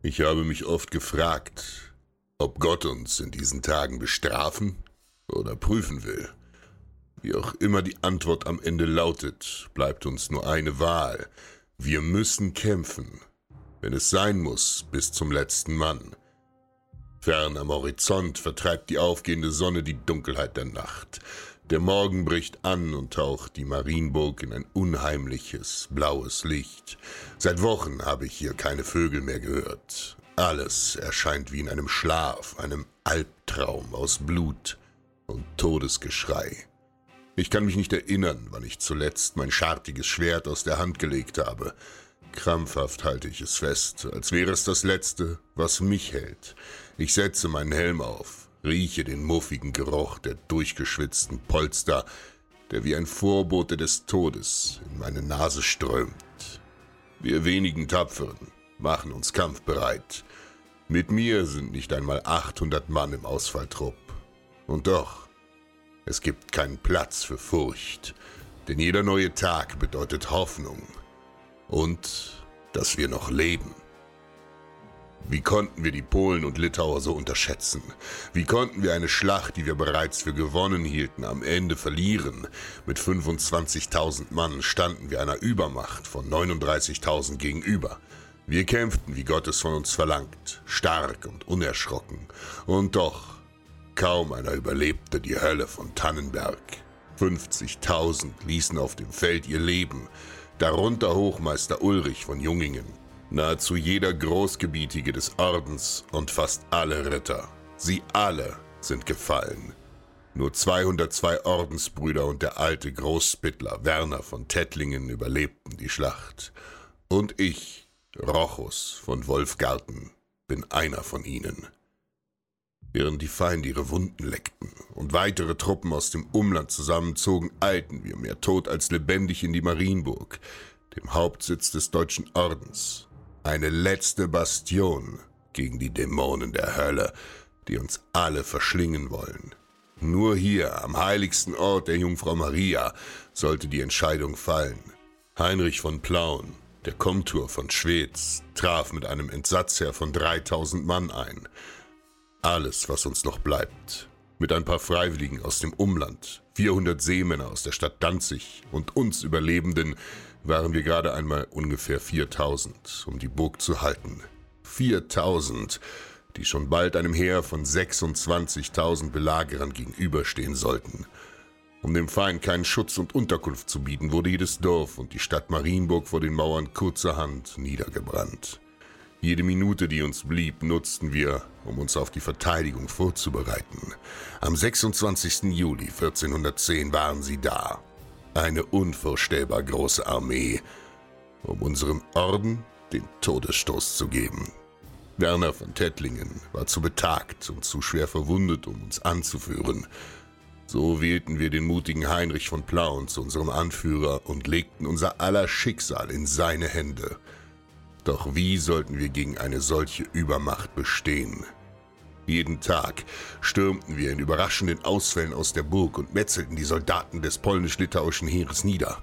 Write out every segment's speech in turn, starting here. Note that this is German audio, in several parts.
Ich habe mich oft gefragt, ob Gott uns in diesen Tagen bestrafen oder prüfen will. Wie auch immer die Antwort am Ende lautet, bleibt uns nur eine Wahl. Wir müssen kämpfen, wenn es sein muss, bis zum letzten Mann. Fern am Horizont vertreibt die aufgehende Sonne die Dunkelheit der Nacht. Der Morgen bricht an und taucht die Marienburg in ein unheimliches, blaues Licht. Seit Wochen habe ich hier keine Vögel mehr gehört. Alles erscheint wie in einem Schlaf, einem Albtraum aus Blut und Todesgeschrei. Ich kann mich nicht erinnern, wann ich zuletzt mein schartiges Schwert aus der Hand gelegt habe. Krampfhaft halte ich es fest, als wäre es das Letzte, was mich hält. Ich setze meinen Helm auf, rieche den muffigen Geruch der durchgeschwitzten Polster, der wie ein Vorbote des Todes in meine Nase strömt. Wir wenigen Tapferen machen uns kampfbereit. Mit mir sind nicht einmal 800 Mann im Ausfalltrupp. Und doch, es gibt keinen Platz für Furcht, denn jeder neue Tag bedeutet Hoffnung und dass wir noch leben. Wie konnten wir die Polen und Litauer so unterschätzen? Wie konnten wir eine Schlacht, die wir bereits für gewonnen hielten, am Ende verlieren? Mit 25.000 Mann standen wir einer Übermacht von 39.000 gegenüber. Wir kämpften, wie Gott es von uns verlangt, stark und unerschrocken. Und doch, kaum einer überlebte die Hölle von Tannenberg. 50.000 ließen auf dem Feld ihr Leben, darunter Hochmeister Ulrich von Jungingen, nahezu jeder Großgebietige des Ordens und fast alle Ritter. Sie alle sind gefallen. Nur 202 Ordensbrüder und der alte Großspittler Werner von Tettlingen überlebten die Schlacht. Und ich, Rochus von Wolfgarten, bin einer von ihnen. Während die Feinde ihre Wunden leckten und weitere Truppen aus dem Umland zusammenzogen, eilten wir mehr tot als lebendig in die Marienburg, dem Hauptsitz des deutschen Ordens. Eine letzte Bastion gegen die Dämonen der Hölle, die uns alle verschlingen wollen. Nur hier, am heiligsten Ort der Jungfrau Maria, sollte die Entscheidung fallen. Heinrich von Plauen, der Komtur von Schweds, traf mit einem Entsatzheer von 3000 Mann ein. Alles, was uns noch bleibt. Mit ein paar Freiwilligen aus dem Umland, 400 Seemänner aus der Stadt Danzig und uns Überlebenden waren wir gerade einmal ungefähr 4000, um die Burg zu halten. 4000, die schon bald einem Heer von 26.000 Belagerern gegenüberstehen sollten. Um dem Feind keinen Schutz und Unterkunft zu bieten, wurde jedes Dorf und die Stadt Marienburg vor den Mauern kurzerhand niedergebrannt. Jede Minute, die uns blieb, nutzten wir, um uns auf die Verteidigung vorzubereiten. Am 26. Juli 1410 waren sie da. Eine unvorstellbar große Armee, um unserem Orden den Todesstoß zu geben. Werner von Tettlingen war zu betagt und zu schwer verwundet, um uns anzuführen. So wählten wir den mutigen Heinrich von Plauen zu unserem Anführer und legten unser aller Schicksal in seine Hände. Doch wie sollten wir gegen eine solche Übermacht bestehen? Jeden Tag stürmten wir in überraschenden Ausfällen aus der Burg und metzelten die Soldaten des polnisch-litauischen Heeres nieder,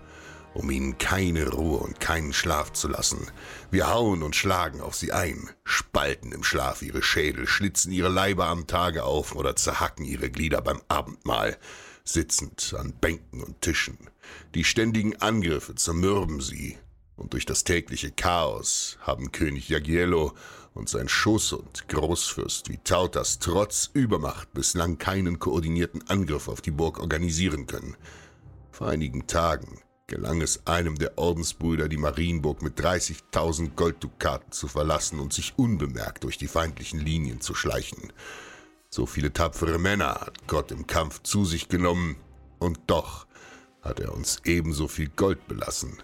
um ihnen keine Ruhe und keinen Schlaf zu lassen. Wir hauen und schlagen auf sie ein, spalten im Schlaf ihre Schädel, schlitzen ihre Leiber am Tage auf oder zerhacken ihre Glieder beim Abendmahl, sitzend an Bänken und Tischen. Die ständigen Angriffe zermürben sie, und durch das tägliche Chaos haben König Jagiello und sein Schoß und Großfürst Vitautas trotz Übermacht bislang keinen koordinierten Angriff auf die Burg organisieren können. Vor einigen Tagen gelang es einem der Ordensbrüder, die Marienburg mit 30.000 Golddukaten zu verlassen und sich unbemerkt durch die feindlichen Linien zu schleichen. So viele tapfere Männer hat Gott im Kampf zu sich genommen, und doch hat er uns ebenso viel Gold belassen.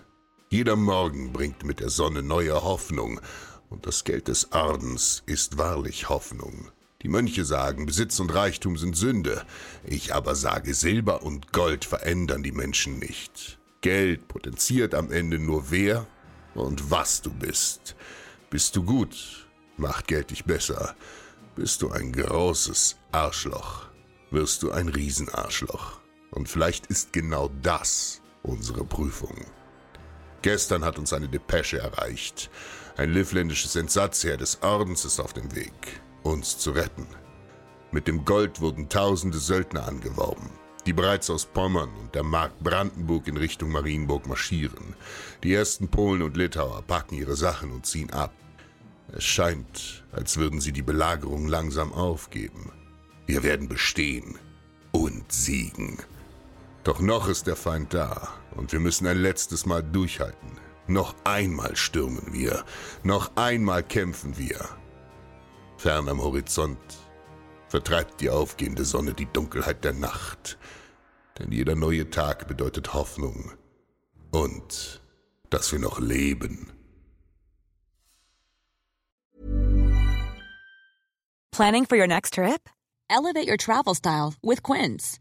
Jeder Morgen bringt mit der Sonne neue Hoffnung, und das Geld des Ordens ist wahrlich Hoffnung. Die Mönche sagen, Besitz und Reichtum sind Sünde. Ich aber sage, Silber und Gold verändern die Menschen nicht. Geld potenziert am Ende nur wer und was du bist. Bist du gut, macht Geld dich besser. Bist du ein großes Arschloch, wirst du ein Riesenarschloch. Und vielleicht ist genau das unsere Prüfung. Gestern hat uns eine Depesche erreicht. Ein livländisches Entsatzheer des Ordens ist auf dem Weg, uns zu retten. Mit dem Gold wurden tausende Söldner angeworben, die bereits aus Pommern und der Mark Brandenburg in Richtung Marienburg marschieren. Die ersten Polen und Litauer packen ihre Sachen und ziehen ab. Es scheint, als würden sie die Belagerung langsam aufgeben. Wir werden bestehen und siegen. Doch noch ist der Feind da und wir müssen ein letztes Mal durchhalten. Noch einmal stürmen wir, noch einmal kämpfen wir. Fern am Horizont vertreibt die aufgehende Sonne die Dunkelheit der Nacht, denn jeder neue Tag bedeutet Hoffnung und dass wir noch leben. Planning for your next trip? Elevate your travel style with Quince.